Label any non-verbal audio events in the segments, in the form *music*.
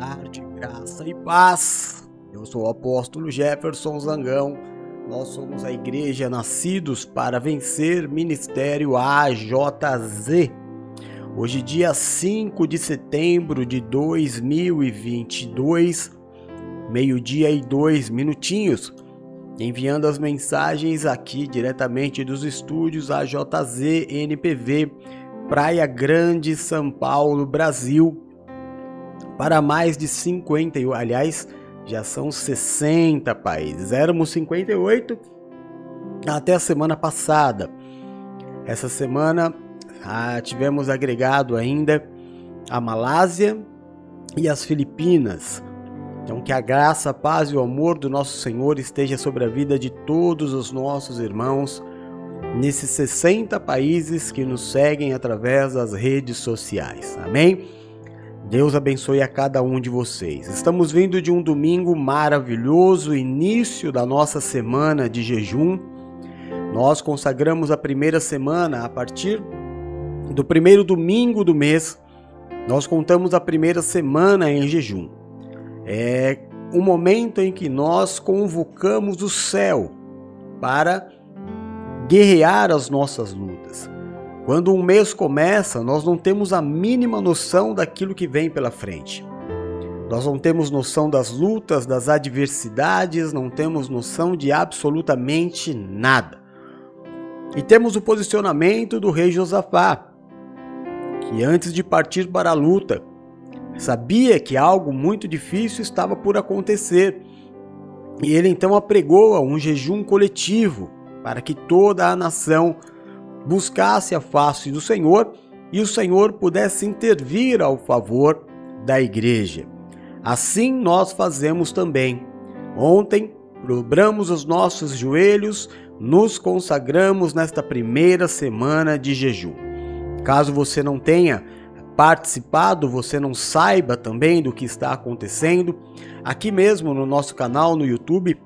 tarde, graça e paz. Eu sou o apóstolo Jefferson Zangão. Nós somos a Igreja Nascidos para Vencer Ministério AJZ. Hoje, dia 5 de setembro de 2022, meio-dia e dois minutinhos, enviando as mensagens aqui diretamente dos estúdios AJZ NPV, Praia Grande, São Paulo, Brasil para mais de 50, aliás, já são 60 países. Éramos 58 até a semana passada. Essa semana ah, tivemos agregado ainda a Malásia e as Filipinas. Então, que a graça, a paz e o amor do nosso Senhor esteja sobre a vida de todos os nossos irmãos nesses 60 países que nos seguem através das redes sociais. Amém? Deus abençoe a cada um de vocês. Estamos vindo de um domingo maravilhoso, início da nossa semana de jejum. Nós consagramos a primeira semana a partir do primeiro domingo do mês. Nós contamos a primeira semana em jejum. É o momento em que nós convocamos o céu para guerrear as nossas lutas. Quando um mês começa, nós não temos a mínima noção daquilo que vem pela frente. Nós não temos noção das lutas, das adversidades, não temos noção de absolutamente nada. E temos o posicionamento do rei Josafá, que antes de partir para a luta, sabia que algo muito difícil estava por acontecer. E ele então apregou um jejum coletivo para que toda a nação buscasse a face do Senhor e o Senhor pudesse intervir ao favor da igreja. Assim nós fazemos também. Ontem, dobramos os nossos joelhos, nos consagramos nesta primeira semana de jejum. Caso você não tenha participado, você não saiba também do que está acontecendo, aqui mesmo no nosso canal no YouTube,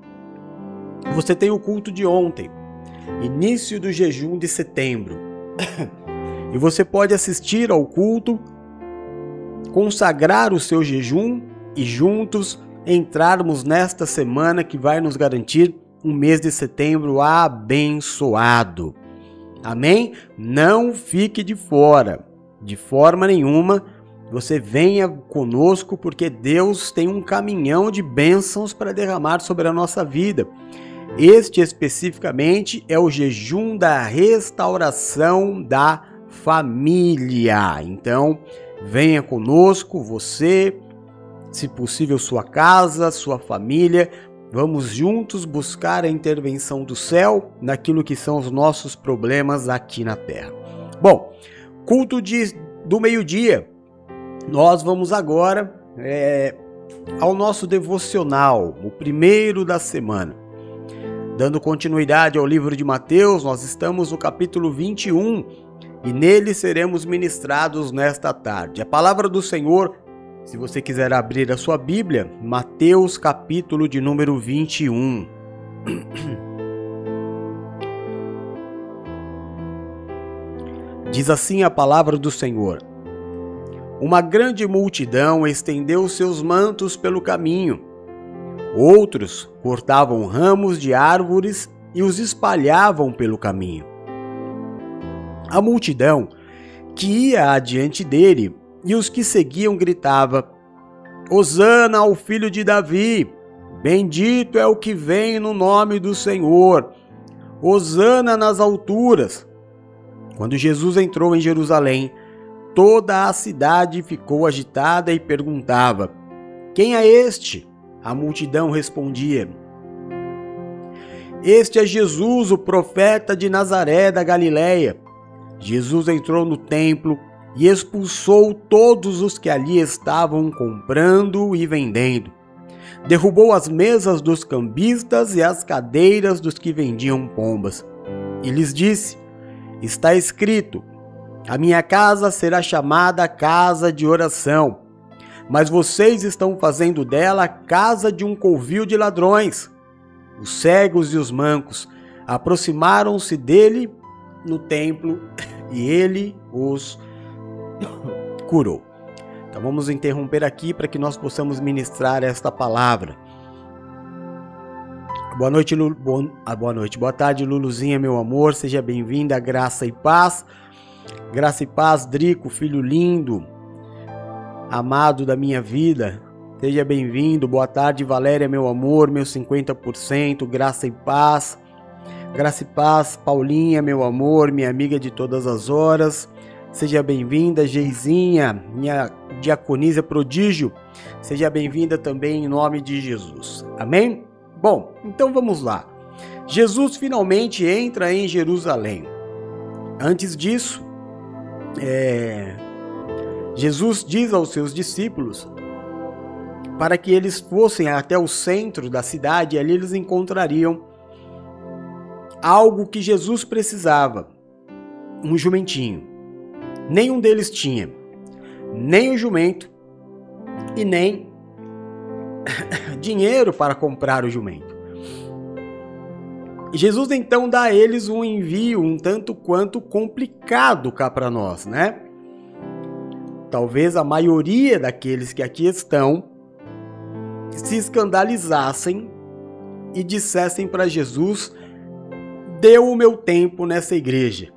você tem o culto de ontem início do jejum de setembro. *coughs* e você pode assistir ao culto, consagrar o seu jejum e juntos entrarmos nesta semana que vai nos garantir um mês de setembro abençoado. Amém? Não fique de fora, de forma nenhuma. Você venha conosco porque Deus tem um caminhão de bênçãos para derramar sobre a nossa vida. Este especificamente é o jejum da restauração da família. Então, venha conosco, você, se possível, sua casa, sua família. Vamos juntos buscar a intervenção do céu naquilo que são os nossos problemas aqui na terra. Bom, culto de, do meio-dia. Nós vamos agora é, ao nosso devocional, o primeiro da semana. Dando continuidade ao livro de Mateus, nós estamos no capítulo 21 e nele seremos ministrados nesta tarde. A palavra do Senhor, se você quiser abrir a sua Bíblia, Mateus capítulo de número 21. *clears throat* Diz assim a palavra do Senhor: Uma grande multidão estendeu seus mantos pelo caminho Outros cortavam ramos de árvores e os espalhavam pelo caminho. A multidão que ia adiante dele e os que seguiam gritava: Hosana ao filho de Davi! Bendito é o que vem no nome do Senhor! Hosana nas alturas! Quando Jesus entrou em Jerusalém, toda a cidade ficou agitada e perguntava: Quem é este? A multidão respondia: Este é Jesus, o profeta de Nazaré da Galiléia. Jesus entrou no templo e expulsou todos os que ali estavam comprando e vendendo. Derrubou as mesas dos cambistas e as cadeiras dos que vendiam pombas. E lhes disse: Está escrito: A minha casa será chamada casa de oração mas vocês estão fazendo dela casa de um covil de ladrões. Os cegos e os mancos aproximaram-se dele no templo e ele os *coughs* curou. Então vamos interromper aqui para que nós possamos ministrar esta palavra. Boa noite. Ah, boa noite, boa tarde, Luluzinha, meu amor, seja bem-vinda, graça e paz. Graça e paz, Drico, filho lindo, amado da minha vida, seja bem-vindo. Boa tarde, Valéria, meu amor, meu 50%, graça e paz. Graça e paz, Paulinha, meu amor, minha amiga de todas as horas. Seja bem-vinda, Geizinha, minha diaconisa prodígio. Seja bem-vinda também em nome de Jesus. Amém? Bom, então vamos lá. Jesus finalmente entra em Jerusalém. Antes disso, é, Jesus diz aos seus discípulos para que eles fossem até o centro da cidade e ali eles encontrariam algo que Jesus precisava: um jumentinho. Nenhum deles tinha, nem o jumento e nem *coughs* dinheiro para comprar o jumento. Jesus então dá a eles um envio um tanto quanto complicado cá para nós, né? Talvez a maioria daqueles que aqui estão se escandalizassem e dissessem para Jesus: Deu o meu tempo nessa igreja.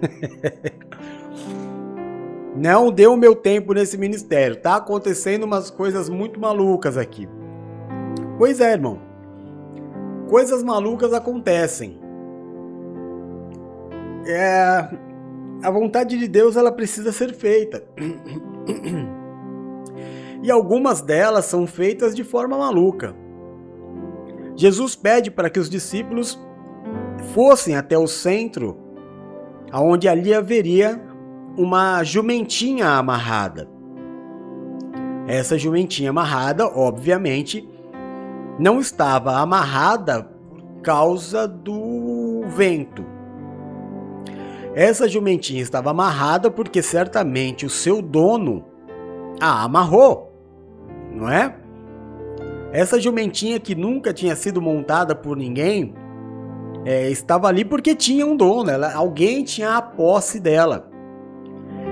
*laughs* Não deu o meu tempo nesse ministério. Tá acontecendo umas coisas muito malucas aqui. Pois é, irmão. Coisas malucas acontecem. É, a vontade de Deus ela precisa ser feita. E algumas delas são feitas de forma maluca. Jesus pede para que os discípulos fossem até o centro, aonde ali haveria uma jumentinha amarrada. Essa jumentinha amarrada, obviamente, não estava amarrada por causa do vento. Essa jumentinha estava amarrada porque certamente o seu dono a amarrou, não é? Essa jumentinha que nunca tinha sido montada por ninguém é, estava ali porque tinha um dono, ela, alguém tinha a posse dela.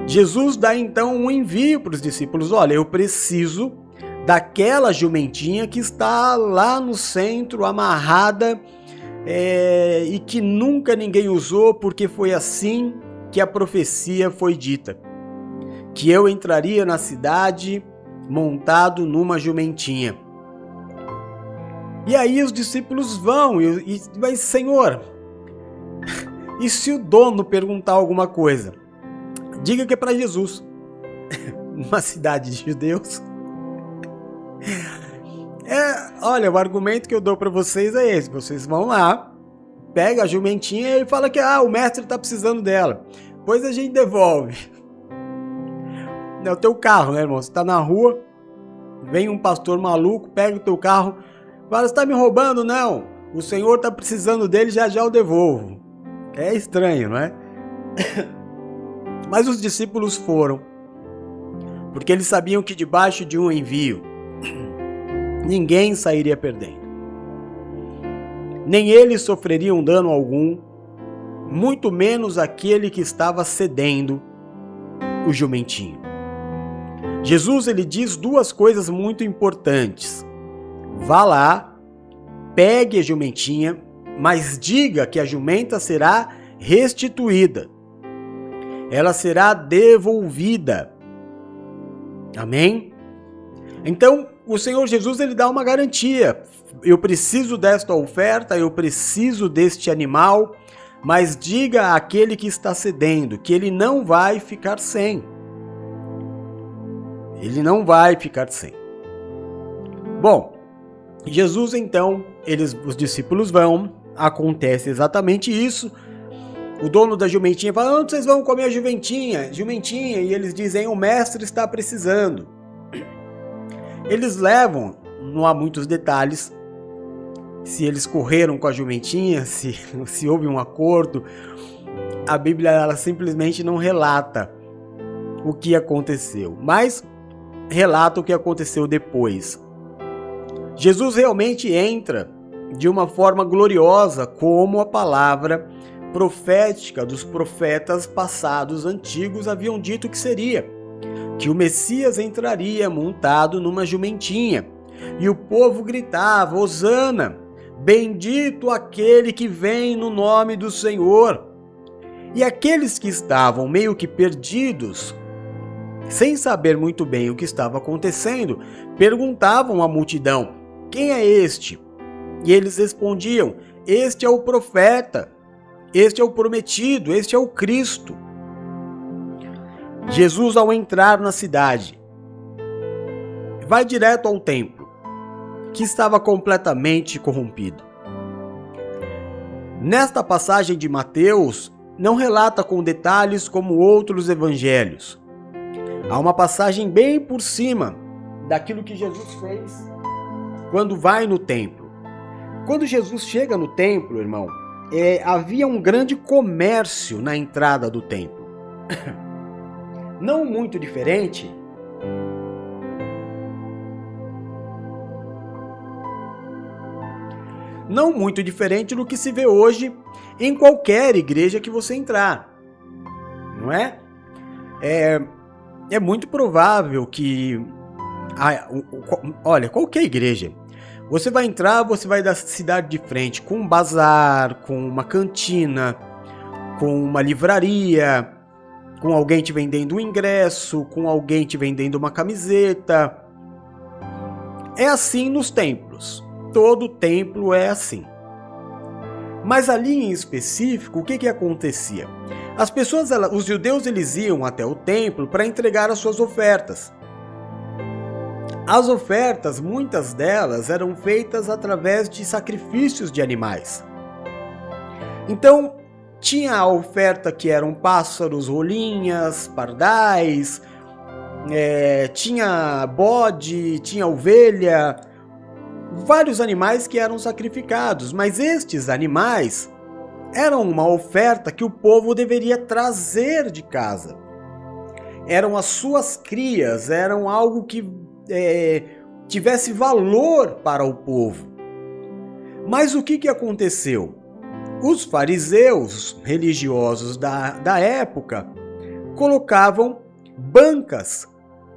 Jesus dá então um envio para os discípulos: olha, eu preciso daquela jumentinha que está lá no centro, amarrada, é, e que nunca ninguém usou, porque foi assim que a profecia foi dita: que eu entraria na cidade montado numa jumentinha. E aí os discípulos vão e, e mas Senhor, *laughs* e se o dono perguntar alguma coisa? Diga que é para Jesus. *laughs* Uma cidade de judeus. *laughs* É, olha, o argumento que eu dou para vocês é esse: vocês vão lá, pega a jumentinha e fala que ah, o mestre está precisando dela. Pois a gente devolve. É o teu carro, né, irmão? Você tá na rua, vem um pastor maluco, pega o teu carro, fala: você tá me roubando? Não. O senhor tá precisando dele, já já eu devolvo. É estranho, não é? Mas os discípulos foram, porque eles sabiam que debaixo de um envio, ninguém sairia perdendo. Nem eles sofreriam dano algum, muito menos aquele que estava cedendo o jumentinho. Jesus ele diz duas coisas muito importantes. Vá lá, pegue a jumentinha, mas diga que a jumenta será restituída ela será devolvida. Amém? Então, o Senhor Jesus ele dá uma garantia. Eu preciso desta oferta, eu preciso deste animal, mas diga àquele que está cedendo que ele não vai ficar sem. Ele não vai ficar sem. Bom, Jesus então, eles, os discípulos vão, acontece exatamente isso o dono da jumentinha fala: onde vocês vão comer a jumentinha? Jumentinha, e eles dizem: o mestre está precisando. Eles levam, não há muitos detalhes, se eles correram com a jumentinha, *laughs* se, se houve um acordo. A Bíblia ela simplesmente não relata o que aconteceu, mas relata o que aconteceu depois. Jesus realmente entra de uma forma gloriosa, como a palavra profética dos profetas passados antigos haviam dito que seria. Que o Messias entraria montado numa jumentinha. E o povo gritava: Hosana! Bendito aquele que vem no nome do Senhor. E aqueles que estavam meio que perdidos, sem saber muito bem o que estava acontecendo, perguntavam à multidão: Quem é este? E eles respondiam: Este é o profeta, este é o prometido, este é o Cristo. Jesus, ao entrar na cidade, vai direto ao templo, que estava completamente corrompido. Nesta passagem de Mateus, não relata com detalhes como outros evangelhos. Há uma passagem bem por cima daquilo que Jesus fez quando vai no templo. Quando Jesus chega no templo, irmão, é, havia um grande comércio na entrada do templo. Não muito diferente não muito diferente do que se vê hoje em qualquer igreja que você entrar. Não é? É, é muito provável que. Ah, olha, qualquer igreja. Você vai entrar, você vai da cidade de frente com um bazar, com uma cantina, com uma livraria, com alguém te vendendo um ingresso, com alguém te vendendo uma camiseta. É assim nos templos. Todo templo é assim. Mas ali em específico, o que, que acontecia? As pessoas, os judeus, eles iam até o templo para entregar as suas ofertas. As ofertas, muitas delas, eram feitas através de sacrifícios de animais. Então, tinha a oferta que eram pássaros, rolinhas, pardais, é, tinha bode, tinha ovelha, vários animais que eram sacrificados, mas estes animais eram uma oferta que o povo deveria trazer de casa. Eram as suas crias, eram algo que é, tivesse valor para o povo. Mas o que, que aconteceu? Os fariseus religiosos da, da época colocavam bancas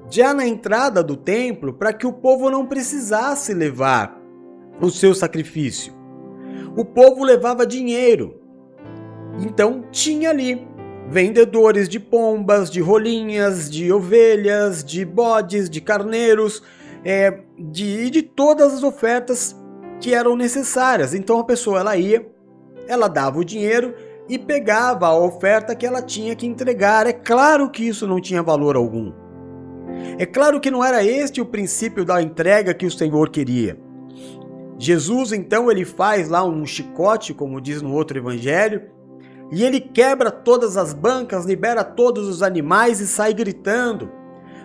já na entrada do templo para que o povo não precisasse levar o seu sacrifício. O povo levava dinheiro. Então tinha ali vendedores de pombas, de rolinhas, de ovelhas, de bodes, de carneiros, é, de, de todas as ofertas que eram necessárias. Então a pessoa ela ia ela dava o dinheiro e pegava a oferta que ela tinha que entregar. É claro que isso não tinha valor algum. É claro que não era este o princípio da entrega que o Senhor queria. Jesus então ele faz lá um chicote, como diz no outro evangelho, e ele quebra todas as bancas, libera todos os animais e sai gritando: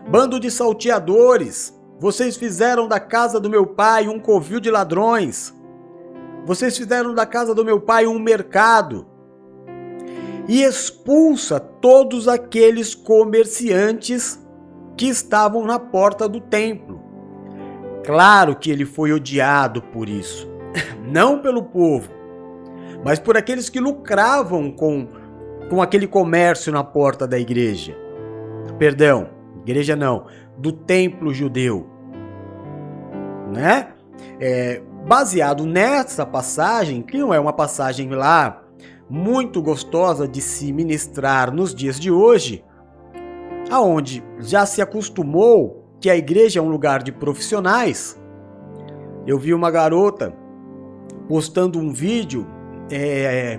Bando de salteadores, vocês fizeram da casa do meu pai um covil de ladrões. Vocês fizeram da casa do meu pai um mercado. E expulsa todos aqueles comerciantes que estavam na porta do templo. Claro que ele foi odiado por isso, *laughs* não pelo povo, mas por aqueles que lucravam com, com aquele comércio na porta da igreja. Perdão, igreja não, do templo judeu. Né? É, baseado nessa passagem, que não é uma passagem lá muito gostosa de se ministrar nos dias de hoje, aonde já se acostumou que a igreja é um lugar de profissionais. Eu vi uma garota postando um vídeo é,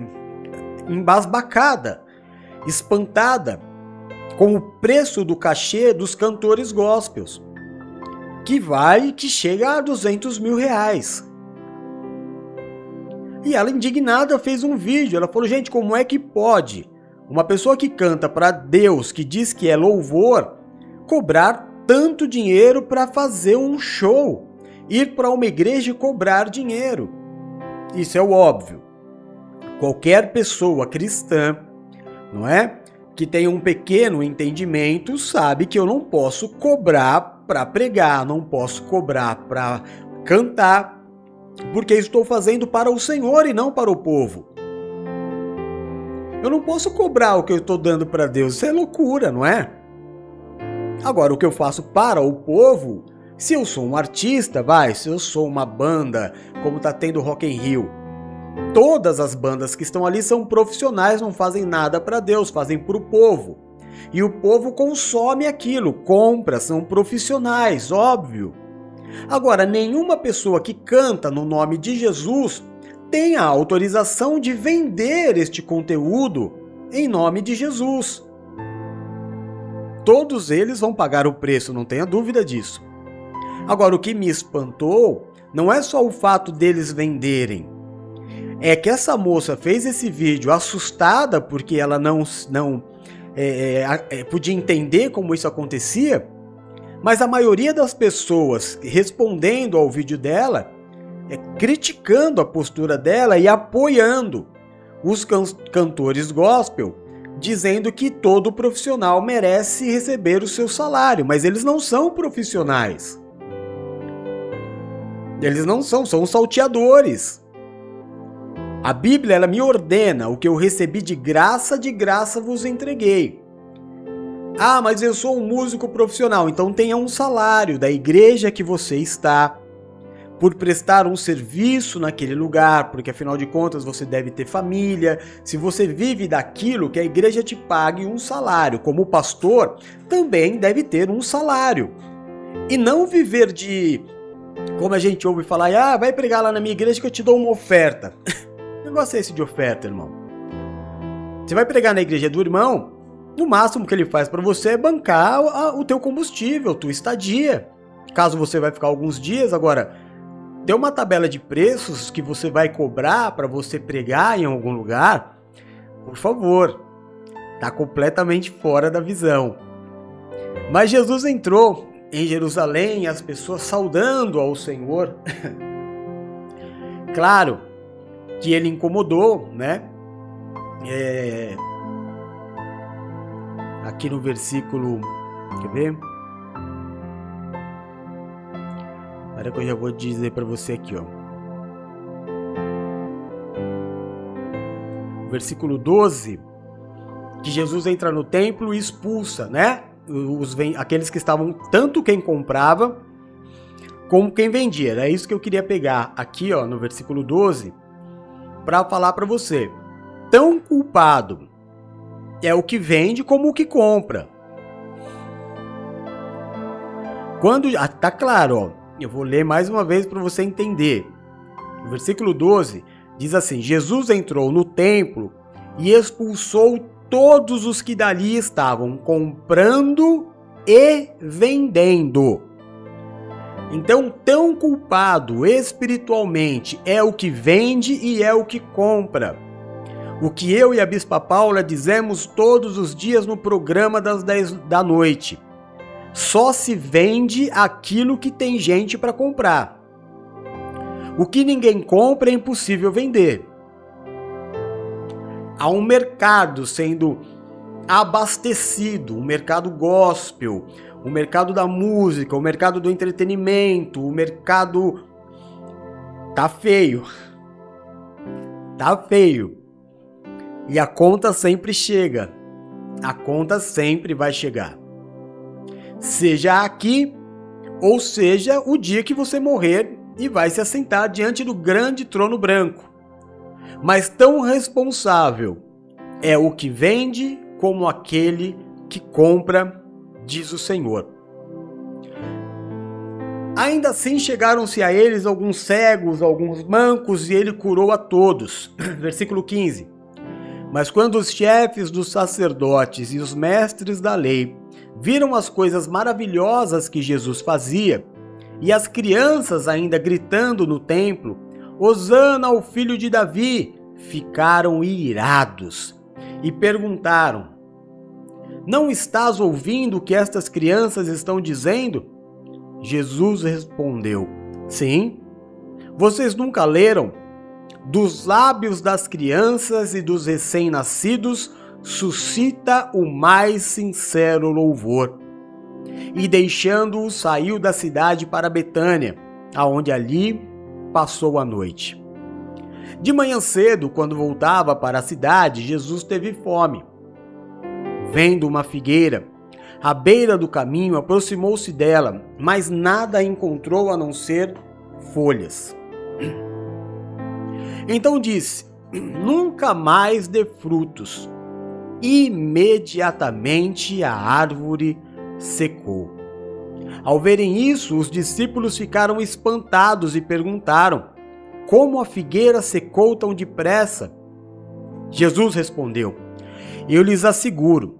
embasbacada, espantada com o preço do cachê dos cantores gospels, que vai que chega a 200 mil reais. E ela, indignada, fez um vídeo. Ela falou: gente, como é que pode uma pessoa que canta para Deus, que diz que é louvor, cobrar tanto dinheiro para fazer um show? Ir para uma igreja e cobrar dinheiro. Isso é o óbvio. Qualquer pessoa cristã, não é? Que tem um pequeno entendimento, sabe que eu não posso cobrar para pregar, não posso cobrar para cantar, porque estou fazendo para o Senhor e não para o povo. Eu não posso cobrar o que eu estou dando para Deus, isso é loucura, não é? Agora, o que eu faço para o povo, se eu sou um artista, vai, se eu sou uma banda, como tá tendo Rock in Rio, todas as bandas que estão ali são profissionais, não fazem nada para Deus, fazem para o povo. E o povo consome aquilo, compra, são profissionais, óbvio. Agora, nenhuma pessoa que canta no nome de Jesus tem a autorização de vender este conteúdo em nome de Jesus. Todos eles vão pagar o preço, não tenha dúvida disso. Agora, o que me espantou não é só o fato deles venderem, é que essa moça fez esse vídeo assustada porque ela não, não é, é, é, podia entender como isso acontecia, mas a maioria das pessoas respondendo ao vídeo dela é criticando a postura dela e apoiando os can cantores gospel, dizendo que todo profissional merece receber o seu salário, mas eles não são profissionais. Eles não são, são salteadores. A Bíblia ela me ordena o que eu recebi de graça, de graça vos entreguei. Ah, mas eu sou um músico profissional, então tenha um salário da igreja que você está por prestar um serviço naquele lugar, porque afinal de contas você deve ter família. Se você vive daquilo, que a igreja te pague um salário. Como pastor, também deve ter um salário. E não viver de como a gente ouve falar, ah, vai pregar lá na minha igreja que eu te dou uma oferta. *laughs* negócio é esse de oferta, irmão? Você vai pregar na igreja do irmão, no máximo que ele faz para você é bancar o, o teu combustível, tua estadia. Caso você vai ficar alguns dias, agora tem uma tabela de preços que você vai cobrar para você pregar em algum lugar, por favor, tá completamente fora da visão. Mas Jesus entrou em Jerusalém, as pessoas saudando ao Senhor. *laughs* claro, que ele incomodou, né? É... Aqui no versículo, quer ver? Olha que eu já vou dizer para você aqui, ó. Versículo 12, que Jesus entra no templo e expulsa, né? Os, aqueles que estavam, tanto quem comprava como quem vendia. É isso que eu queria pegar aqui, ó, no versículo 12 para falar para você. Tão culpado é o que vende como o que compra. Quando ah, tá claro, ó, eu vou ler mais uma vez para você entender. O versículo 12 diz assim: Jesus entrou no templo e expulsou todos os que dali estavam comprando e vendendo. Então, tão culpado espiritualmente é o que vende e é o que compra. O que eu e a Bispa Paula dizemos todos os dias no programa das 10 da noite. Só se vende aquilo que tem gente para comprar. O que ninguém compra é impossível vender. Há um mercado sendo abastecido, um mercado gospel, o mercado da música, o mercado do entretenimento, o mercado tá feio. Tá feio. E a conta sempre chega. A conta sempre vai chegar. Seja aqui ou seja o dia que você morrer e vai se assentar diante do grande trono branco. Mas tão responsável é o que vende como aquele que compra diz o Senhor. Ainda assim chegaram-se a eles alguns cegos, alguns mancos, e ele curou a todos. *clears throat* Versículo 15. Mas quando os chefes dos sacerdotes e os mestres da lei viram as coisas maravilhosas que Jesus fazia, e as crianças ainda gritando no templo, Hosana ao filho de Davi, ficaram irados e perguntaram: não estás ouvindo o que estas crianças estão dizendo? Jesus respondeu: Sim. Vocês nunca leram? Dos lábios das crianças e dos recém-nascidos suscita o mais sincero louvor. E deixando-o, saiu da cidade para Betânia, aonde ali passou a noite. De manhã cedo, quando voltava para a cidade, Jesus teve fome vendo uma figueira, à beira do caminho, aproximou-se dela, mas nada encontrou a não ser folhas. Então disse: Nunca mais dê frutos. Imediatamente a árvore secou. Ao verem isso, os discípulos ficaram espantados e perguntaram: Como a figueira secou tão depressa? Jesus respondeu: Eu lhes asseguro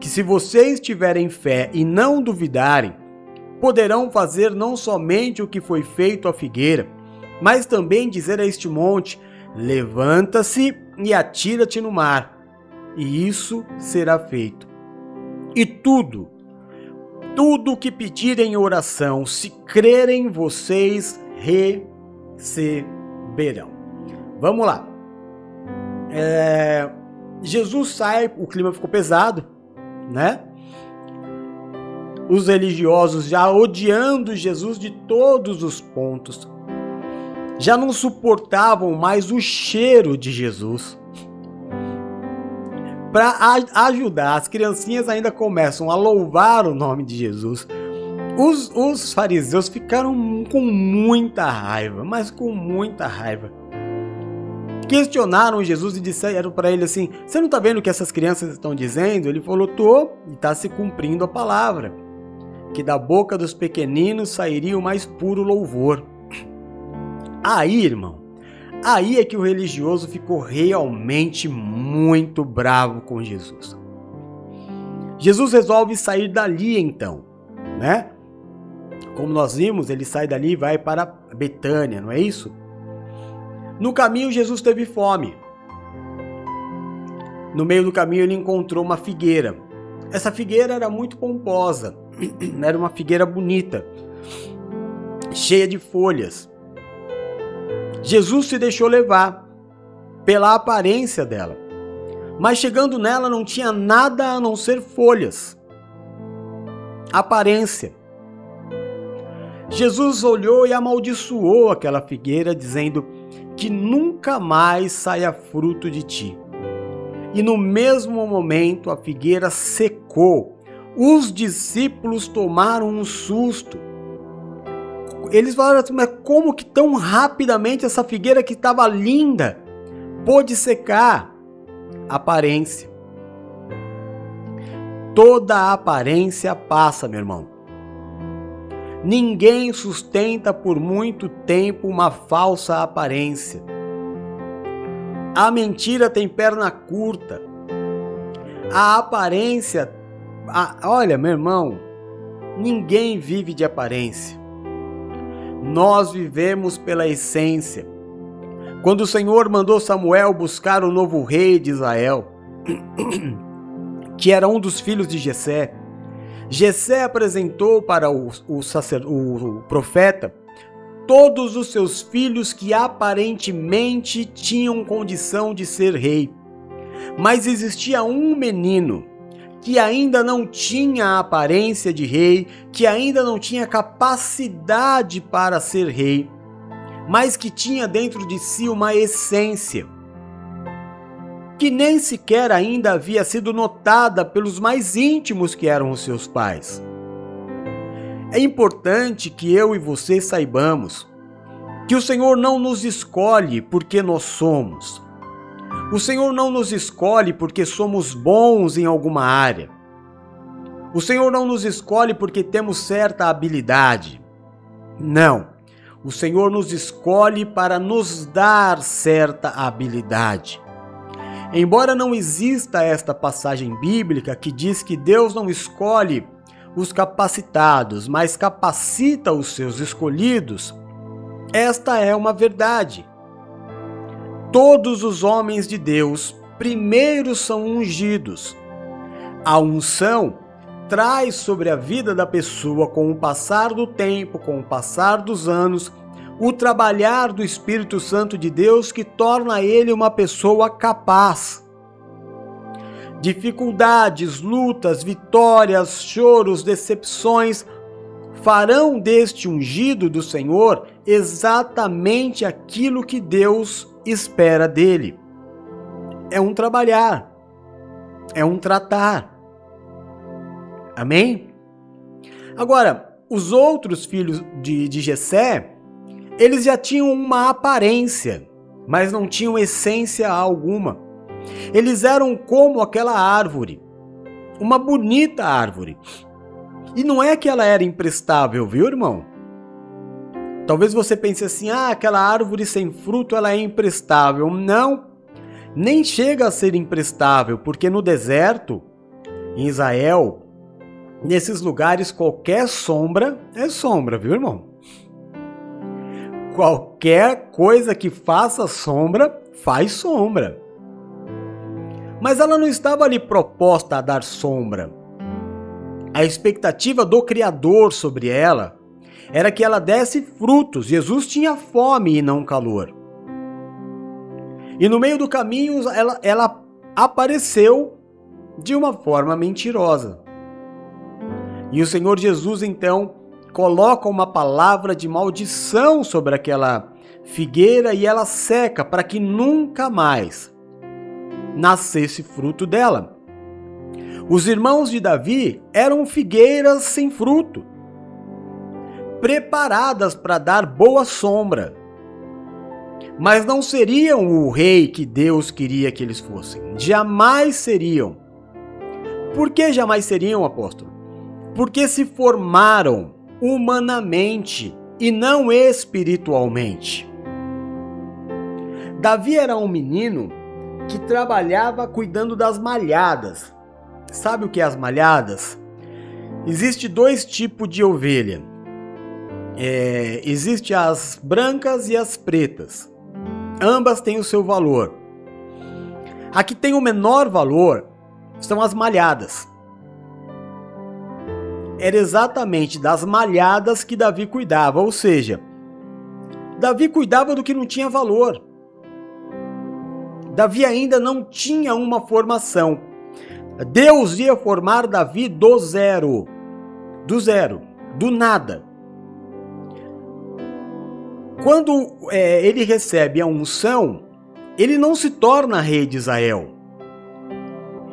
que se vocês tiverem fé e não duvidarem, poderão fazer não somente o que foi feito à figueira, mas também dizer a este monte: Levanta-se e atira-te no mar, e isso será feito. E tudo, tudo o que pedirem em oração, se crerem, vocês receberão. Vamos lá. É, Jesus sai, o clima ficou pesado, né? Os religiosos já odiando Jesus de todos os pontos, já não suportavam mais o cheiro de Jesus. Para ajudar, as criancinhas ainda começam a louvar o nome de Jesus. Os, os fariseus ficaram com muita raiva, mas com muita raiva questionaram Jesus e disseram para ele assim: Você não está vendo o que essas crianças estão dizendo? Ele falou: Tô, e está se cumprindo a palavra. Que da boca dos pequeninos sairia o mais puro louvor. Aí, irmão, aí é que o religioso ficou realmente muito bravo com Jesus. Jesus resolve sair dali então, né? Como nós vimos, ele sai dali e vai para Betânia, não é isso? No caminho, Jesus teve fome. No meio do caminho, ele encontrou uma figueira. Essa figueira era muito pomposa, *clears throat* era uma figueira bonita, cheia de folhas. Jesus se deixou levar pela aparência dela, mas chegando nela não tinha nada a não ser folhas. Aparência. Jesus olhou e amaldiçoou aquela figueira, dizendo: que nunca mais saia fruto de ti. E no mesmo momento a figueira secou. Os discípulos tomaram um susto. Eles falaram assim, mas como que tão rapidamente essa figueira que estava linda pôde secar? Aparência. Toda aparência passa, meu irmão. Ninguém sustenta por muito tempo uma falsa aparência. A mentira tem perna curta. A aparência. A, olha, meu irmão, ninguém vive de aparência. Nós vivemos pela essência. Quando o Senhor mandou Samuel buscar o novo rei de Israel, *clears throat* que era um dos filhos de Jessé, Jessé apresentou para o, o, sacer, o, o profeta todos os seus filhos que aparentemente tinham condição de ser rei. Mas existia um menino que ainda não tinha a aparência de rei, que ainda não tinha capacidade para ser rei, mas que tinha dentro de si uma essência que nem sequer ainda havia sido notada pelos mais íntimos que eram os seus pais. É importante que eu e você saibamos que o Senhor não nos escolhe porque nós somos. O Senhor não nos escolhe porque somos bons em alguma área. O Senhor não nos escolhe porque temos certa habilidade. Não. O Senhor nos escolhe para nos dar certa habilidade. Embora não exista esta passagem bíblica que diz que Deus não escolhe os capacitados, mas capacita os seus escolhidos, esta é uma verdade. Todos os homens de Deus primeiro são ungidos. A unção traz sobre a vida da pessoa, com o passar do tempo, com o passar dos anos, o trabalhar do Espírito Santo de Deus que torna ele uma pessoa capaz. Dificuldades, lutas, vitórias, choros, decepções farão deste ungido do Senhor exatamente aquilo que Deus espera dele. É um trabalhar, é um tratar. Amém? Agora, os outros filhos de, de Jessé, eles já tinham uma aparência, mas não tinham essência alguma. Eles eram como aquela árvore, uma bonita árvore. E não é que ela era imprestável, viu, irmão? Talvez você pense assim: ah, aquela árvore sem fruto ela é imprestável. Não, nem chega a ser imprestável, porque no deserto, em Israel, nesses lugares, qualquer sombra é sombra, viu, irmão? Qualquer coisa que faça sombra, faz sombra. Mas ela não estava ali proposta a dar sombra. A expectativa do Criador sobre ela era que ela desse frutos. Jesus tinha fome e não calor. E no meio do caminho ela, ela apareceu de uma forma mentirosa. E o Senhor Jesus então coloca uma palavra de maldição sobre aquela figueira e ela seca para que nunca mais nascesse fruto dela. Os irmãos de Davi eram figueiras sem fruto, preparadas para dar boa sombra, mas não seriam o rei que Deus queria que eles fossem. Jamais seriam. Por que jamais seriam, apóstolo? Porque se formaram humanamente e não espiritualmente. Davi era um menino que trabalhava cuidando das malhadas. Sabe o que é as malhadas? Existe dois tipos de ovelha. É, existe as brancas e as pretas. Ambas têm o seu valor. A que tem o menor valor são as malhadas. Era exatamente das malhadas que Davi cuidava, ou seja, Davi cuidava do que não tinha valor. Davi ainda não tinha uma formação. Deus ia formar Davi do zero. Do zero. Do nada. Quando é, ele recebe a unção, ele não se torna rei de Israel.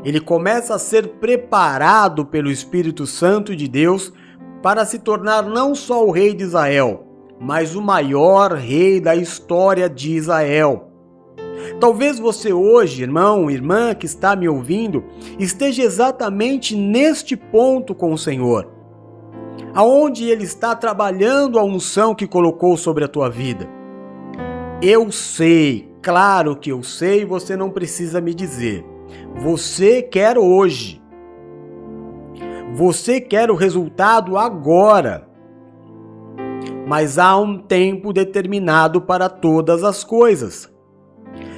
Ele começa a ser preparado pelo Espírito Santo de Deus para se tornar não só o rei de Israel, mas o maior rei da história de Israel. Talvez você hoje, irmão, irmã que está me ouvindo, esteja exatamente neste ponto com o Senhor. Aonde ele está trabalhando a unção que colocou sobre a tua vida. Eu sei, claro que eu sei, você não precisa me dizer. Você quer hoje. Você quer o resultado agora. Mas há um tempo determinado para todas as coisas.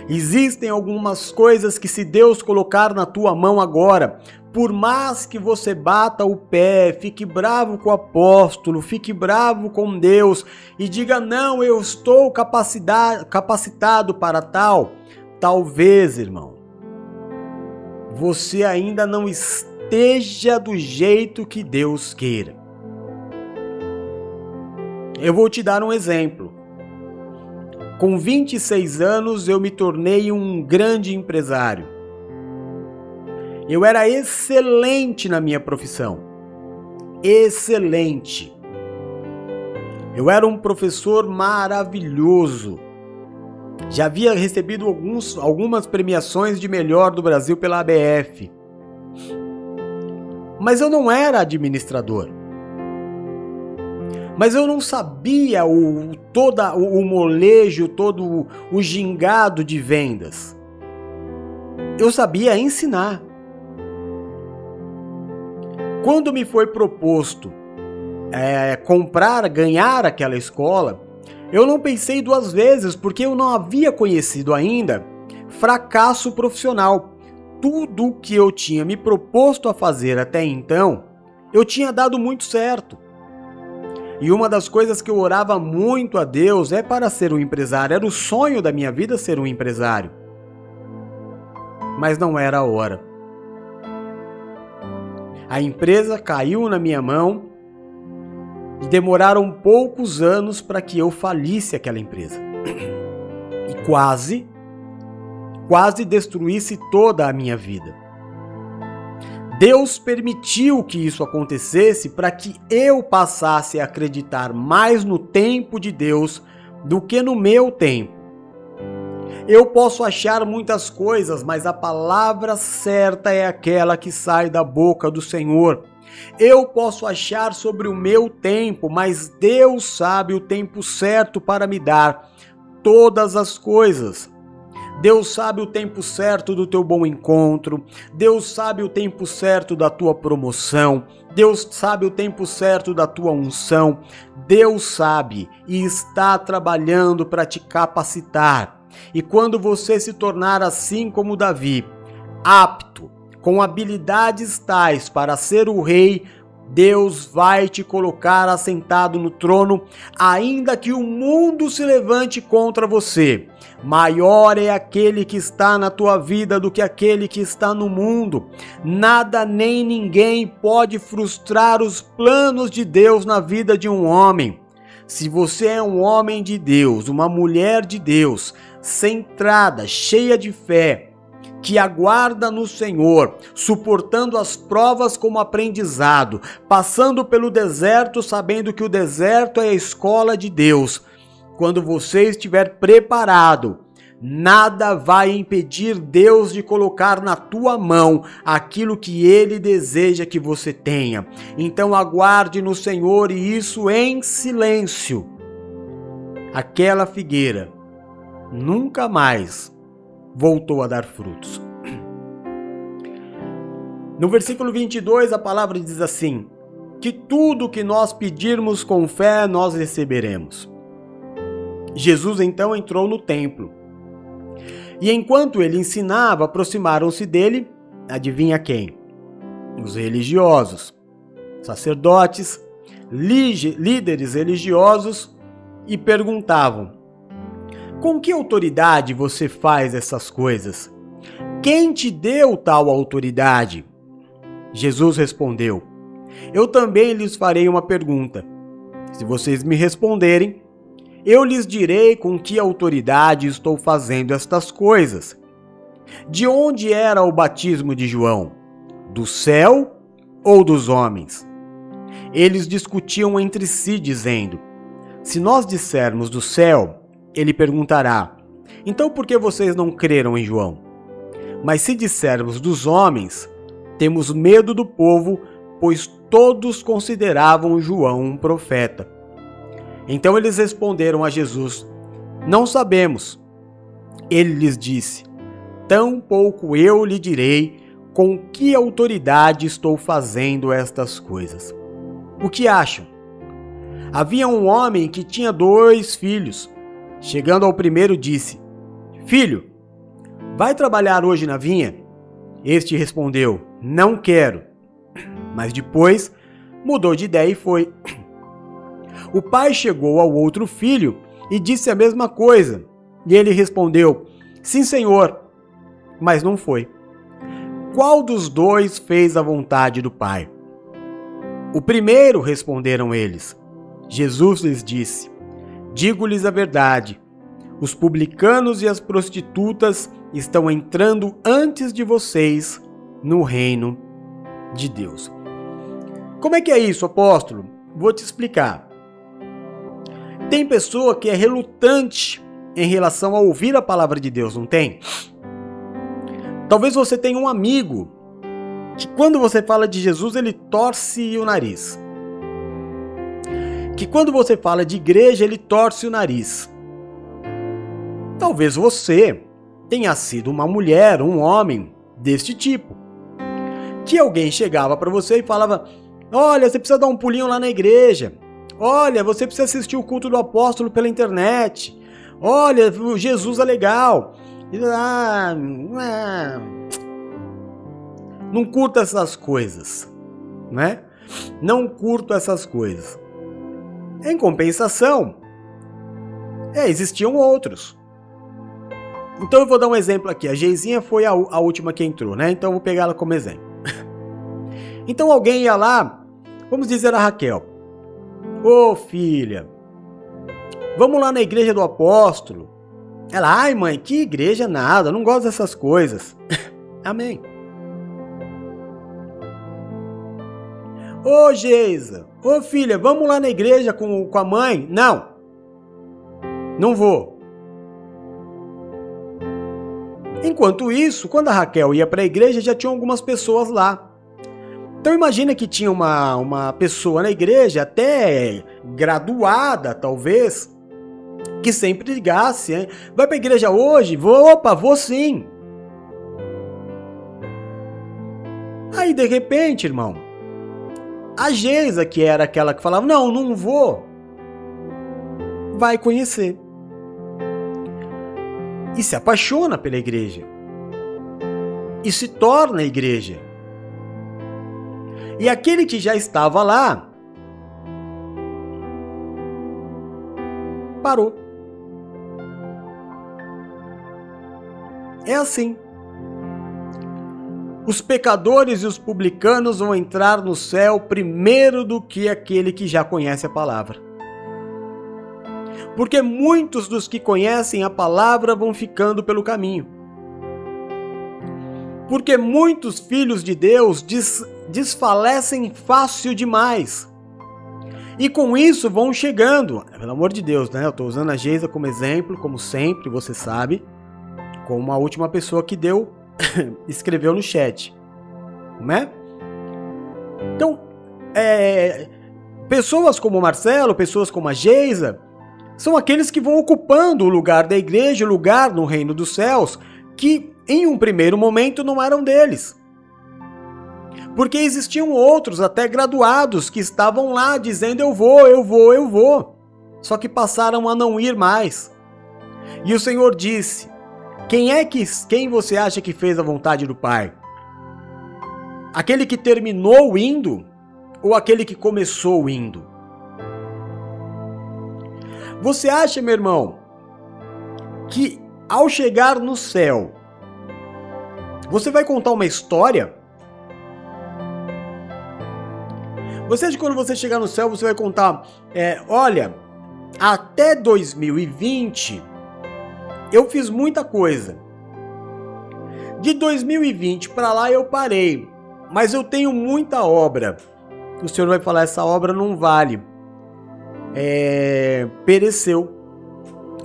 Existem algumas coisas que, se Deus colocar na tua mão agora, por mais que você bata o pé, fique bravo com o apóstolo, fique bravo com Deus e diga: Não, eu estou capacitado para tal, talvez, irmão, você ainda não esteja do jeito que Deus queira. Eu vou te dar um exemplo. Com 26 anos, eu me tornei um grande empresário. Eu era excelente na minha profissão. Excelente. Eu era um professor maravilhoso. Já havia recebido alguns, algumas premiações de melhor do Brasil pela ABF. Mas eu não era administrador mas eu não sabia o toda o, o molejo, todo o, o gingado de vendas. Eu sabia ensinar. Quando me foi proposto é, comprar, ganhar aquela escola, eu não pensei duas vezes porque eu não havia conhecido ainda fracasso profissional. Tudo que eu tinha me proposto a fazer até então, eu tinha dado muito certo. E uma das coisas que eu orava muito a Deus é para ser um empresário. Era o sonho da minha vida ser um empresário. Mas não era a hora. A empresa caiu na minha mão e demoraram poucos anos para que eu falisse aquela empresa. E quase, quase destruísse toda a minha vida. Deus permitiu que isso acontecesse para que eu passasse a acreditar mais no tempo de Deus do que no meu tempo. Eu posso achar muitas coisas, mas a palavra certa é aquela que sai da boca do Senhor. Eu posso achar sobre o meu tempo, mas Deus sabe o tempo certo para me dar todas as coisas. Deus sabe o tempo certo do teu bom encontro, Deus sabe o tempo certo da tua promoção, Deus sabe o tempo certo da tua unção, Deus sabe e está trabalhando para te capacitar. E quando você se tornar assim como Davi, apto, com habilidades tais para ser o rei, Deus vai te colocar assentado no trono, ainda que o mundo se levante contra você. Maior é aquele que está na tua vida do que aquele que está no mundo. Nada nem ninguém pode frustrar os planos de Deus na vida de um homem. Se você é um homem de Deus, uma mulher de Deus, centrada, cheia de fé, que aguarda no Senhor, suportando as provas como aprendizado, passando pelo deserto sabendo que o deserto é a escola de Deus. Quando você estiver preparado, nada vai impedir Deus de colocar na tua mão aquilo que ele deseja que você tenha. Então aguarde no Senhor e isso em silêncio. Aquela figueira nunca mais voltou a dar frutos. No versículo 22, a palavra diz assim: Que tudo que nós pedirmos com fé nós receberemos. Jesus então entrou no templo. E enquanto ele ensinava, aproximaram-se dele, adivinha quem? Os religiosos, sacerdotes, líderes religiosos e perguntavam: com que autoridade você faz essas coisas? Quem te deu tal autoridade? Jesus respondeu: Eu também lhes farei uma pergunta. Se vocês me responderem, eu lhes direi com que autoridade estou fazendo estas coisas. De onde era o batismo de João? Do céu ou dos homens? Eles discutiam entre si, dizendo: Se nós dissermos do céu, ele perguntará: Então por que vocês não creram em João? Mas se dissermos dos homens, temos medo do povo, pois todos consideravam João um profeta. Então eles responderam a Jesus: Não sabemos. Ele lhes disse: Tampouco eu lhe direi com que autoridade estou fazendo estas coisas. O que acham? Havia um homem que tinha dois filhos. Chegando ao primeiro, disse: Filho, vai trabalhar hoje na vinha? Este respondeu: Não quero. Mas depois mudou de ideia e foi. O pai chegou ao outro filho e disse a mesma coisa. E ele respondeu: Sim, senhor. Mas não foi. Qual dos dois fez a vontade do pai? O primeiro, responderam eles. Jesus lhes disse: Digo-lhes a verdade: os publicanos e as prostitutas estão entrando antes de vocês no reino de Deus. Como é que é isso, apóstolo? Vou te explicar. Tem pessoa que é relutante em relação a ouvir a palavra de Deus, não tem? Talvez você tenha um amigo que quando você fala de Jesus, ele torce o nariz que quando você fala de igreja ele torce o nariz. Talvez você tenha sido uma mulher, um homem deste tipo. Que alguém chegava para você e falava: Olha, você precisa dar um pulinho lá na igreja. Olha, você precisa assistir o culto do apóstolo pela internet. Olha, Jesus é legal. Ah, ah, não curto essas coisas, né? Não curto essas coisas. Em compensação, é, existiam outros. Então eu vou dar um exemplo aqui. A Geizinha foi a, a última que entrou, né? Então eu vou pegar ela como exemplo. *laughs* então alguém ia lá, vamos dizer a Raquel. Ô oh, filha, vamos lá na igreja do apóstolo. Ela, ai mãe, que igreja nada, não gosto dessas coisas. *laughs* Amém. Ô Geisa, ô filha, vamos lá na igreja com, com a mãe? Não, não vou. Enquanto isso, quando a Raquel ia para a igreja, já tinha algumas pessoas lá. Então imagina que tinha uma, uma pessoa na igreja, até graduada talvez, que sempre ligasse, hein? vai para a igreja hoje? Vou, opa, vou sim. Aí de repente, irmão, a Geisa, que era aquela que falava, não, não vou, vai conhecer. E se apaixona pela igreja. E se torna igreja. E aquele que já estava lá parou. É assim. Os pecadores e os publicanos vão entrar no céu primeiro do que aquele que já conhece a palavra. Porque muitos dos que conhecem a palavra vão ficando pelo caminho. Porque muitos filhos de Deus des desfalecem fácil demais. E com isso vão chegando, pelo amor de Deus, né? Eu estou usando a Geisa como exemplo, como sempre, você sabe, como a última pessoa que deu, *coughs* escreveu no chat, né? Então, é, pessoas como Marcelo, pessoas como a Geisa, são aqueles que vão ocupando o lugar da igreja, o lugar no reino dos céus, que em um primeiro momento não eram deles. Porque existiam outros, até graduados, que estavam lá dizendo: Eu vou, eu vou, eu vou. Só que passaram a não ir mais. E o Senhor disse: Quem é que quem você acha que fez a vontade do Pai? Aquele que terminou indo ou aquele que começou indo? Você acha, meu irmão, que ao chegar no céu, você vai contar uma história? Você acha que quando você chegar no céu, você vai contar, é, olha, até 2020 eu fiz muita coisa. De 2020 para lá eu parei, mas eu tenho muita obra. O senhor vai falar essa obra não vale. É, pereceu.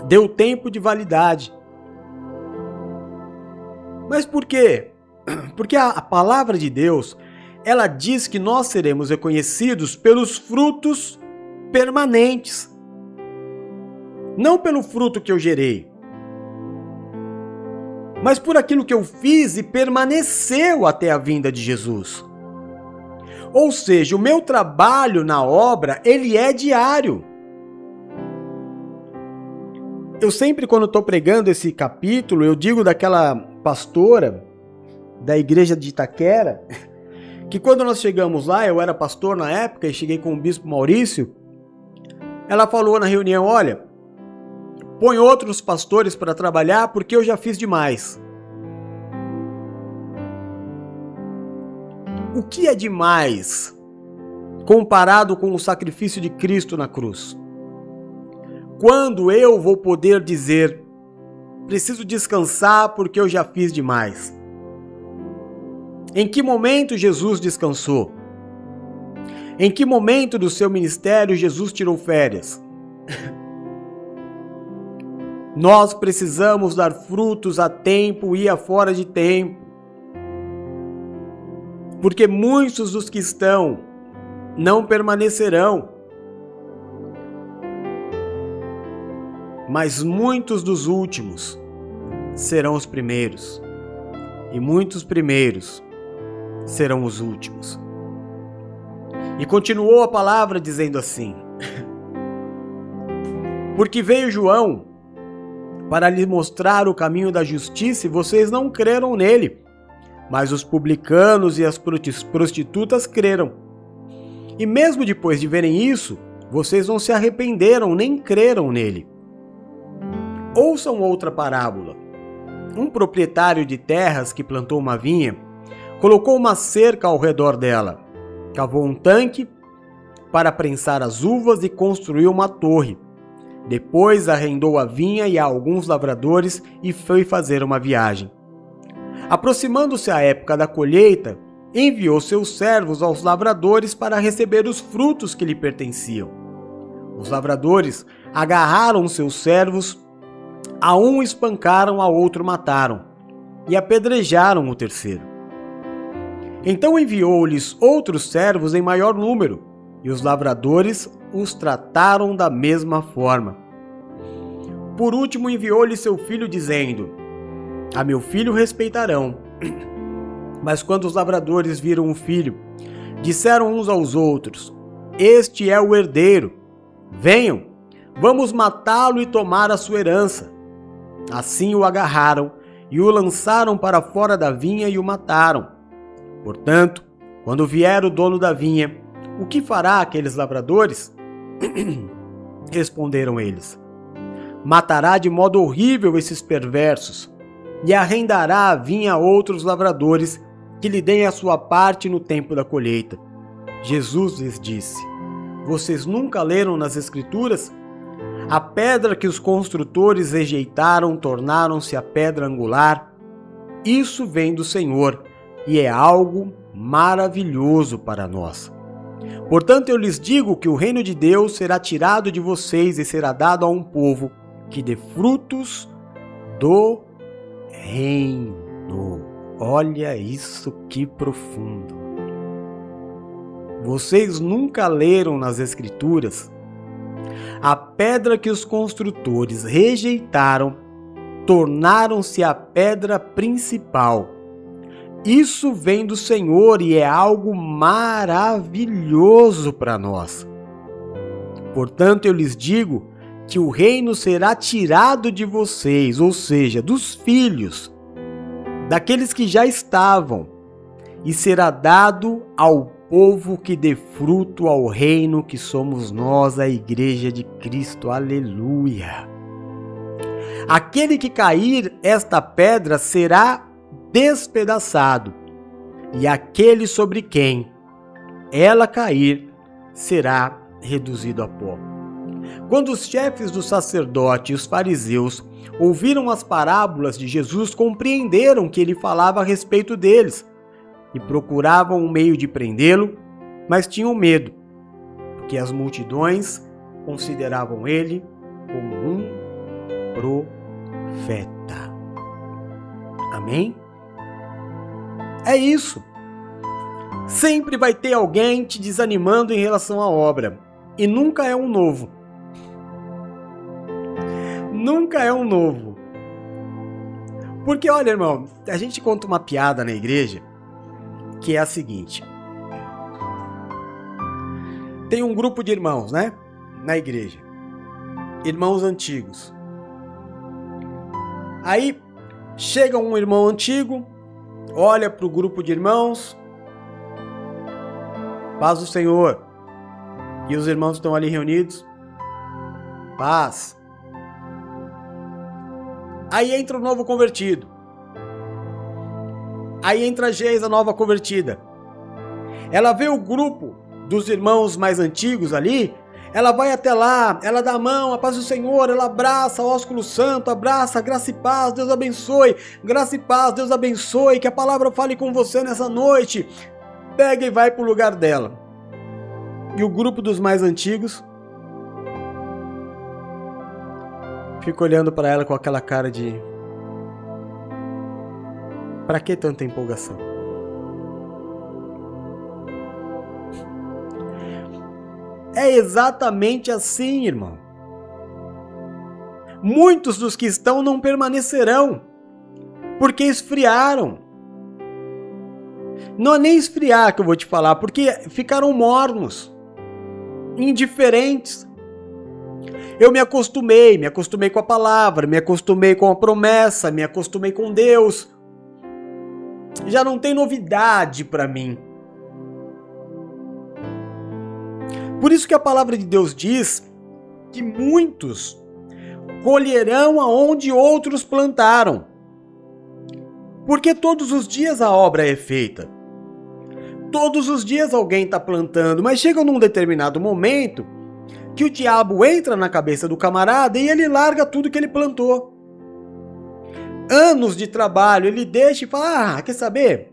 Deu tempo de validade. Mas por quê? Porque a, a palavra de Deus, ela diz que nós seremos reconhecidos pelos frutos permanentes. Não pelo fruto que eu gerei, mas por aquilo que eu fiz e permaneceu até a vinda de Jesus. Ou seja, o meu trabalho na obra, ele é diário. Eu sempre quando estou pregando esse capítulo, eu digo daquela pastora da igreja de Itaquera, que quando nós chegamos lá, eu era pastor na época e cheguei com o bispo Maurício, ela falou na reunião: olha, põe outros pastores para trabalhar porque eu já fiz demais. O que é demais comparado com o sacrifício de Cristo na cruz? Quando eu vou poder dizer, preciso descansar porque eu já fiz demais? Em que momento Jesus descansou? Em que momento do seu ministério Jesus tirou férias? *laughs* Nós precisamos dar frutos a tempo e a fora de tempo. Porque muitos dos que estão não permanecerão. Mas muitos dos últimos serão os primeiros. E muitos primeiros serão os últimos. E continuou a palavra dizendo assim: *laughs* Porque veio João para lhe mostrar o caminho da justiça e vocês não creram nele. Mas os publicanos e as prostitutas creram. E mesmo depois de verem isso, vocês não se arrependeram nem creram nele. Ouçam outra parábola. Um proprietário de terras que plantou uma vinha Colocou uma cerca ao redor dela, cavou um tanque para prensar as uvas e construiu uma torre. Depois arrendou a vinha e a alguns lavradores e foi fazer uma viagem. Aproximando-se a época da colheita, enviou seus servos aos lavradores para receber os frutos que lhe pertenciam. Os lavradores agarraram seus servos, a um espancaram, a outro mataram, e apedrejaram o terceiro. Então enviou-lhes outros servos em maior número, e os lavradores os trataram da mesma forma. Por último, enviou-lhe seu filho, dizendo: A meu filho respeitarão. *clears throat* Mas quando os lavradores viram o filho, disseram uns aos outros: Este é o herdeiro. Venham, vamos matá-lo e tomar a sua herança. Assim o agarraram e o lançaram para fora da vinha e o mataram. Portanto, quando vier o dono da vinha, o que fará aqueles lavradores? *clears throat* Responderam eles: Matará de modo horrível esses perversos e arrendará a vinha a outros lavradores que lhe deem a sua parte no tempo da colheita. Jesus lhes disse: Vocês nunca leram nas Escrituras? A pedra que os construtores rejeitaram tornaram-se a pedra angular. Isso vem do Senhor e é algo maravilhoso para nós. Portanto, eu lhes digo que o reino de Deus será tirado de vocês e será dado a um povo que dê frutos do reino. Olha isso que profundo. Vocês nunca leram nas Escrituras? A pedra que os construtores rejeitaram tornaram-se a pedra principal. Isso vem do Senhor e é algo maravilhoso para nós. Portanto, eu lhes digo que o reino será tirado de vocês, ou seja, dos filhos daqueles que já estavam, e será dado ao povo que dê fruto ao reino que somos nós, a Igreja de Cristo. Aleluia! Aquele que cair esta pedra será despedaçado, e aquele sobre quem ela cair será reduzido a pó. Quando os chefes do sacerdote e os fariseus ouviram as parábolas de Jesus, compreenderam que ele falava a respeito deles e procuravam um meio de prendê-lo, mas tinham medo, porque as multidões consideravam ele como um profeta. Amém? É isso. Sempre vai ter alguém te desanimando em relação à obra, e nunca é um novo nunca é um novo. Porque, olha, irmão, a gente conta uma piada na igreja que é a seguinte: tem um grupo de irmãos, né? Na igreja. Irmãos antigos. Aí chega um irmão antigo, olha para o grupo de irmãos, paz do Senhor. E os irmãos estão ali reunidos. Paz. Aí entra o novo convertido. Aí entra a Geisa, nova convertida. Ela vê o grupo dos irmãos mais antigos ali, ela vai até lá, ela dá a mão, a paz do Senhor, ela abraça o ósculo santo, abraça, graça e paz, Deus abençoe, graça e paz, Deus abençoe, que a palavra fale com você nessa noite. Pega e vai para o lugar dela. E o grupo dos mais antigos Fico olhando para ela com aquela cara de. Para que tanta empolgação? É exatamente assim, irmão. Muitos dos que estão não permanecerão, porque esfriaram. Não é nem esfriar que eu vou te falar, porque ficaram mornos, indiferentes, eu me acostumei, me acostumei com a palavra, me acostumei com a promessa, me acostumei com Deus. Já não tem novidade para mim. Por isso que a palavra de Deus diz que muitos colherão aonde outros plantaram. Porque todos os dias a obra é feita. Todos os dias alguém está plantando, mas chega num determinado momento que o diabo entra na cabeça do camarada e ele larga tudo que ele plantou. Anos de trabalho, ele deixa e fala: Ah, quer saber?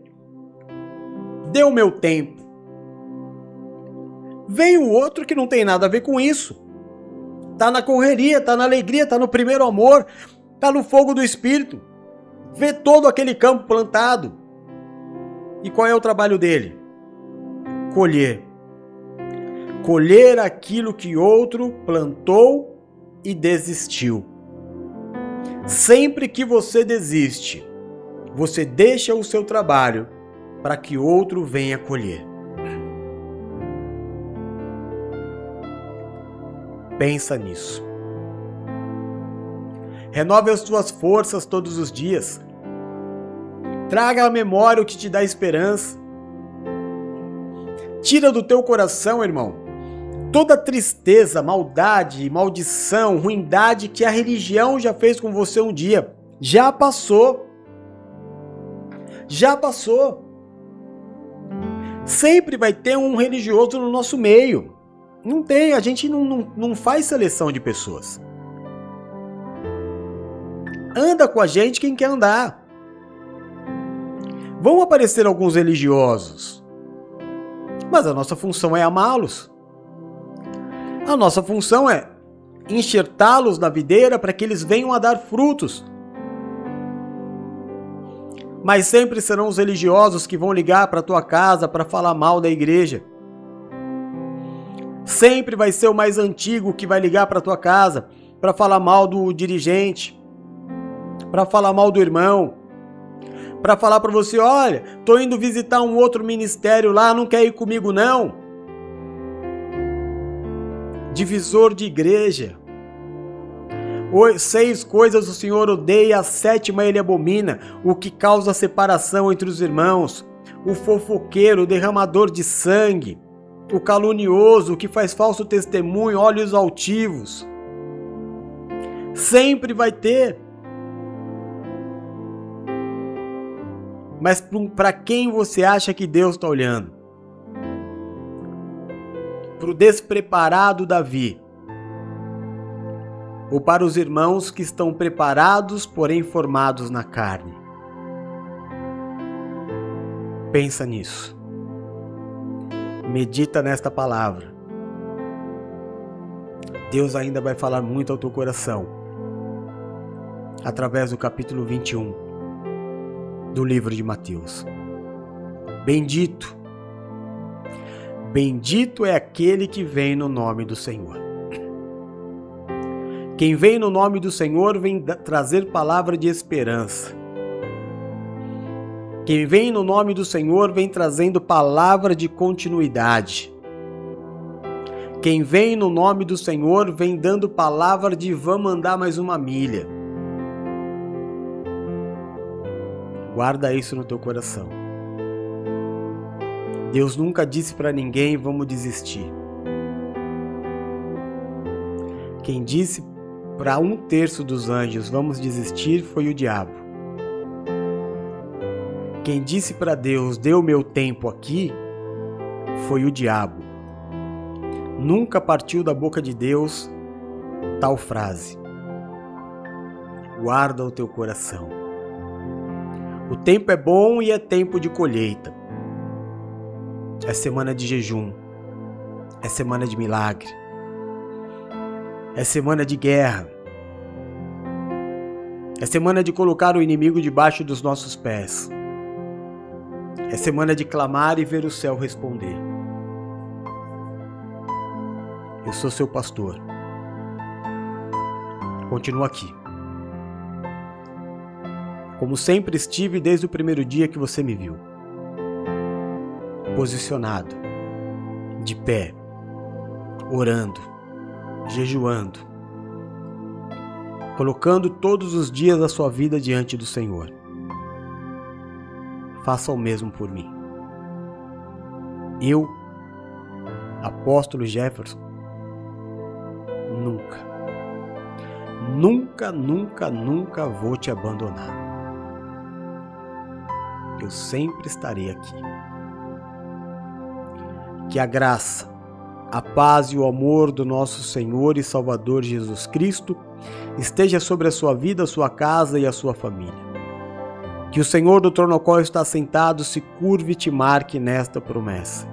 o meu tempo. Vem o outro que não tem nada a ver com isso. Tá na correria, tá na alegria, tá no primeiro amor, tá no fogo do espírito. Vê todo aquele campo plantado. E qual é o trabalho dele? Colher. Colher aquilo que outro plantou e desistiu. Sempre que você desiste, você deixa o seu trabalho para que outro venha colher. Pensa nisso. Renove as tuas forças todos os dias. Traga à memória o que te dá esperança. Tira do teu coração, irmão, toda tristeza, maldade, maldição, ruindade que a religião já fez com você um dia. Já passou. Já passou. Sempre vai ter um religioso no nosso meio. Não tem, a gente não, não, não faz seleção de pessoas. Anda com a gente quem quer andar. Vão aparecer alguns religiosos, mas a nossa função é amá-los. A nossa função é enxertá-los na videira para que eles venham a dar frutos. Mas sempre serão os religiosos que vão ligar para tua casa para falar mal da igreja. Sempre vai ser o mais antigo que vai ligar para tua casa para falar mal do dirigente, para falar mal do irmão, para falar para você, olha, tô indo visitar um outro ministério lá, não quer ir comigo não? Divisor de igreja. Seis coisas o Senhor odeia, a sétima ele abomina, o que causa separação entre os irmãos, o fofoqueiro, o derramador de sangue, o calunioso, o que faz falso testemunho, olhos altivos. Sempre vai ter. Mas para quem você acha que Deus está olhando? Para o despreparado Davi? Ou para os irmãos que estão preparados, porém formados na carne? Pensa nisso. Medita nesta palavra. Deus ainda vai falar muito ao teu coração através do capítulo 21 do livro de Mateus. Bendito, bendito é aquele que vem no nome do Senhor. Quem vem no nome do Senhor vem trazer palavra de esperança. Quem vem no nome do Senhor vem trazendo palavra de continuidade. Quem vem no nome do Senhor vem dando palavra de vamos andar mais uma milha. Guarda isso no teu coração. Deus nunca disse para ninguém vamos desistir. Quem disse para um terço dos anjos vamos desistir foi o diabo. Quem disse para Deus, o meu tempo aqui, foi o diabo. Nunca partiu da boca de Deus tal frase. Guarda o teu coração. O tempo é bom e é tempo de colheita. É semana de jejum. É semana de milagre. É semana de guerra. É semana de colocar o inimigo debaixo dos nossos pés. É semana de clamar e ver o céu responder. Eu sou seu pastor. Continuo aqui. Como sempre estive desde o primeiro dia que você me viu. Posicionado, de pé, orando, jejuando, colocando todos os dias da sua vida diante do Senhor faça o mesmo por mim. Eu, apóstolo Jefferson, nunca, nunca, nunca, nunca vou te abandonar. Eu sempre estarei aqui. Que a graça, a paz e o amor do nosso Senhor e Salvador Jesus Cristo esteja sobre a sua vida, a sua casa e a sua família Que o Senhor do trono ao qual está sentado se curve e te marque nesta promessa.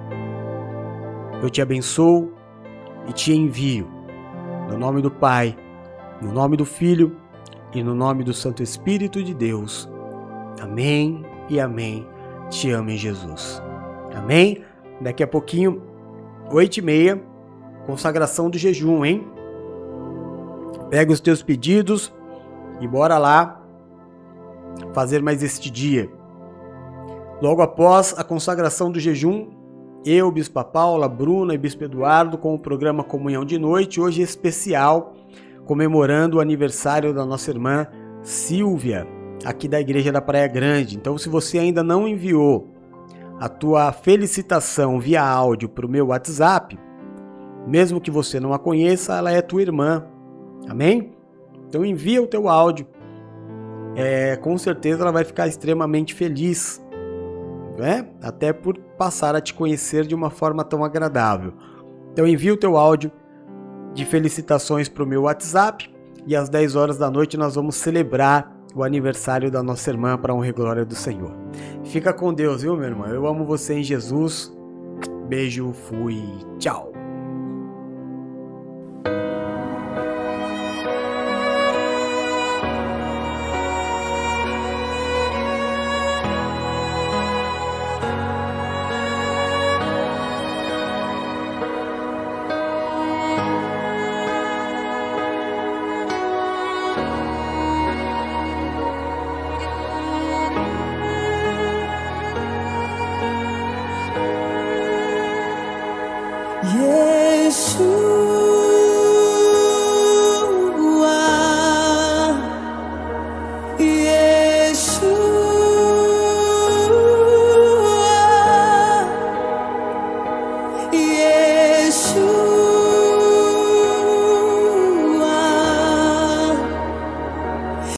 Eu te abençoo e te envio, no nome do Pai, no nome do Filho e no nome do Santo Espírito de Deus. Amém e amém. Te amo em Jesus. Amém? Daqui a pouquinho, oito e meia, consagração do jejum, hein? Pega os teus pedidos e bora lá fazer mais este dia. Logo após a consagração do jejum, eu, Bispa Paula, Bruna e Bispo Eduardo com o programa Comunhão de Noite, hoje especial, comemorando o aniversário da nossa irmã Silvia, aqui da Igreja da Praia Grande. Então, se você ainda não enviou a tua felicitação via áudio para o meu WhatsApp, mesmo que você não a conheça, ela é tua irmã. Amém? Então envia o teu áudio. É, com certeza ela vai ficar extremamente feliz, né? Até por passar a te conhecer de uma forma tão agradável. Então envia o teu áudio de felicitações para o meu WhatsApp e às 10 horas da noite nós vamos celebrar o aniversário da nossa irmã para honra e glória do Senhor. Fica com Deus, viu, meu irmão? Eu amo você em Jesus. Beijo, fui, tchau.